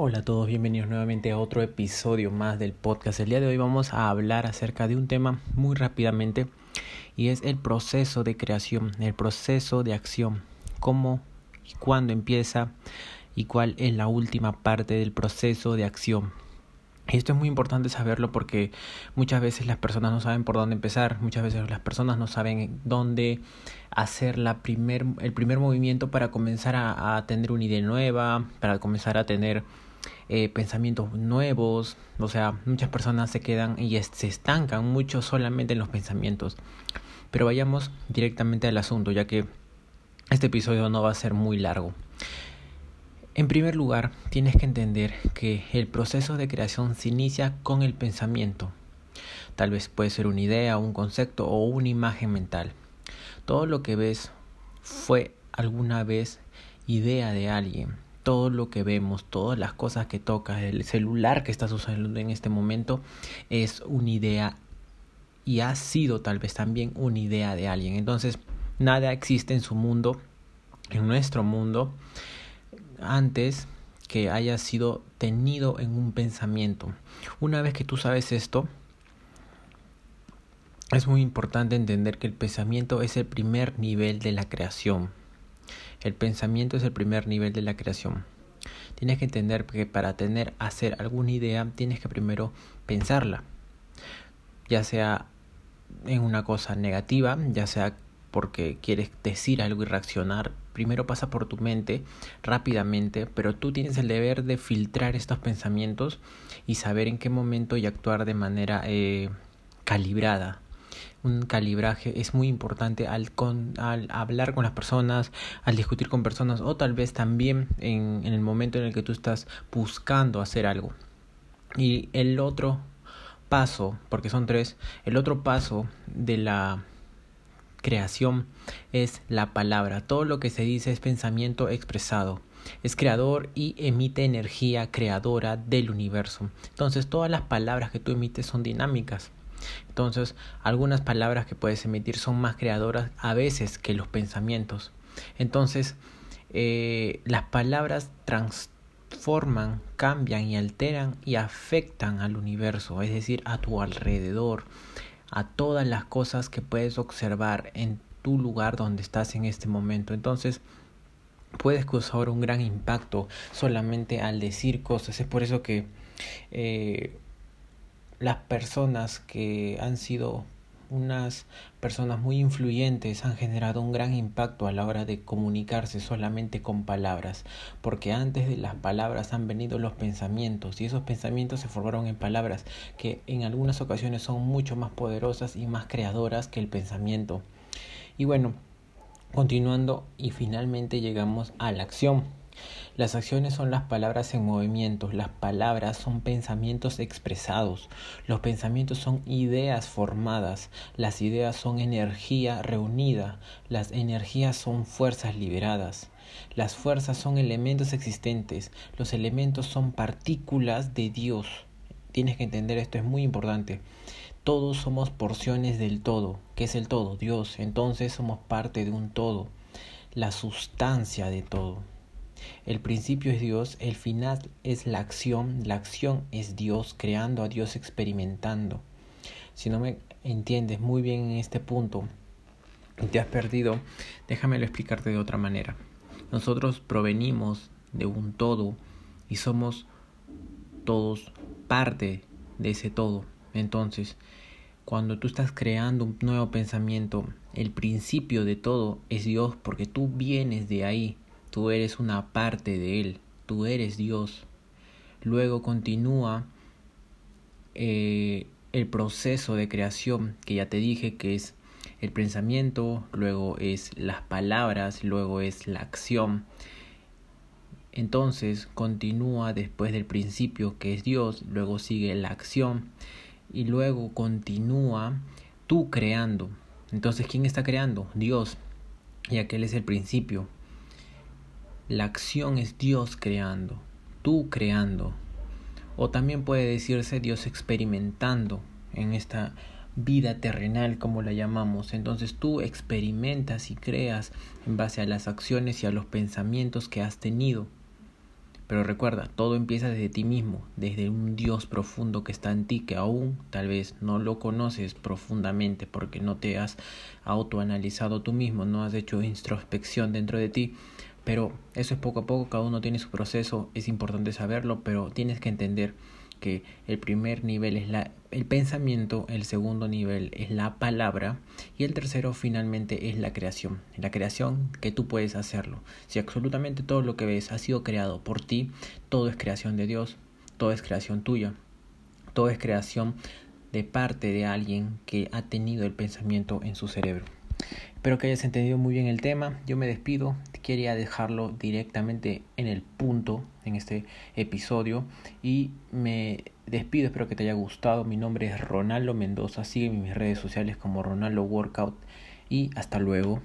Hola a todos, bienvenidos nuevamente a otro episodio más del podcast. El día de hoy vamos a hablar acerca de un tema muy rápidamente y es el proceso de creación, el proceso de acción, cómo y cuándo empieza y cuál es la última parte del proceso de acción. Esto es muy importante saberlo porque muchas veces las personas no saben por dónde empezar, muchas veces las personas no saben dónde hacer la primer, el primer movimiento para comenzar a, a tener una idea nueva, para comenzar a tener eh, pensamientos nuevos. O sea, muchas personas se quedan y se estancan mucho solamente en los pensamientos. Pero vayamos directamente al asunto, ya que este episodio no va a ser muy largo. En primer lugar, tienes que entender que el proceso de creación se inicia con el pensamiento. Tal vez puede ser una idea, un concepto o una imagen mental. Todo lo que ves fue alguna vez idea de alguien. Todo lo que vemos, todas las cosas que tocas, el celular que estás usando en este momento es una idea y ha sido tal vez también una idea de alguien. Entonces, nada existe en su mundo, en nuestro mundo, antes que haya sido tenido en un pensamiento. Una vez que tú sabes esto, es muy importante entender que el pensamiento es el primer nivel de la creación. El pensamiento es el primer nivel de la creación. Tienes que entender que para tener, hacer alguna idea, tienes que primero pensarla. Ya sea en una cosa negativa, ya sea porque quieres decir algo y reaccionar, primero pasa por tu mente rápidamente, pero tú tienes el deber de filtrar estos pensamientos y saber en qué momento y actuar de manera eh, calibrada. Un calibraje es muy importante al, con, al hablar con las personas, al discutir con personas o tal vez también en, en el momento en el que tú estás buscando hacer algo. Y el otro paso, porque son tres, el otro paso de la creación es la palabra. Todo lo que se dice es pensamiento expresado. Es creador y emite energía creadora del universo. Entonces todas las palabras que tú emites son dinámicas. Entonces algunas palabras que puedes emitir son más creadoras a veces que los pensamientos. Entonces eh, las palabras transforman, cambian y alteran y afectan al universo, es decir, a tu alrededor a todas las cosas que puedes observar en tu lugar donde estás en este momento. Entonces, puedes causar un gran impacto solamente al decir cosas. Es por eso que eh, las personas que han sido unas personas muy influyentes han generado un gran impacto a la hora de comunicarse solamente con palabras, porque antes de las palabras han venido los pensamientos y esos pensamientos se formaron en palabras que en algunas ocasiones son mucho más poderosas y más creadoras que el pensamiento. Y bueno, continuando y finalmente llegamos a la acción. Las acciones son las palabras en movimiento, las palabras son pensamientos expresados, los pensamientos son ideas formadas, las ideas son energía reunida, las energías son fuerzas liberadas. Las fuerzas son elementos existentes, los elementos son partículas de Dios. Tienes que entender esto, es muy importante. Todos somos porciones del todo. ¿Qué es el todo? Dios. Entonces somos parte de un todo, la sustancia de todo. El principio es Dios, el final es la acción, la acción es Dios, creando a Dios experimentando. Si no me entiendes muy bien en este punto y te has perdido, déjamelo explicarte de otra manera. Nosotros provenimos de un todo y somos todos parte de ese todo. Entonces, cuando tú estás creando un nuevo pensamiento, el principio de todo es Dios porque tú vienes de ahí, tú eres una parte de Él, tú eres Dios. Luego continúa eh, el proceso de creación que ya te dije que es el pensamiento, luego es las palabras, luego es la acción. Entonces continúa después del principio que es Dios, luego sigue la acción y luego continúa tú creando. Entonces, ¿quién está creando? Dios, y aquel es el principio. La acción es Dios creando, tú creando. O también puede decirse Dios experimentando en esta vida terrenal como la llamamos. Entonces tú experimentas y creas en base a las acciones y a los pensamientos que has tenido. Pero recuerda, todo empieza desde ti mismo, desde un Dios profundo que está en ti, que aún tal vez no lo conoces profundamente porque no te has autoanalizado tú mismo, no has hecho introspección dentro de ti. Pero eso es poco a poco, cada uno tiene su proceso, es importante saberlo, pero tienes que entender que el primer nivel es la, el pensamiento, el segundo nivel es la palabra y el tercero finalmente es la creación. La creación que tú puedes hacerlo. Si absolutamente todo lo que ves ha sido creado por ti, todo es creación de Dios, todo es creación tuya, todo es creación de parte de alguien que ha tenido el pensamiento en su cerebro. Espero que hayas entendido muy bien el tema. Yo me despido. Quería dejarlo directamente en el punto en este episodio. Y me despido. Espero que te haya gustado. Mi nombre es Ronaldo Mendoza. Sígueme en mis redes sociales como Ronaldo Workout. Y hasta luego.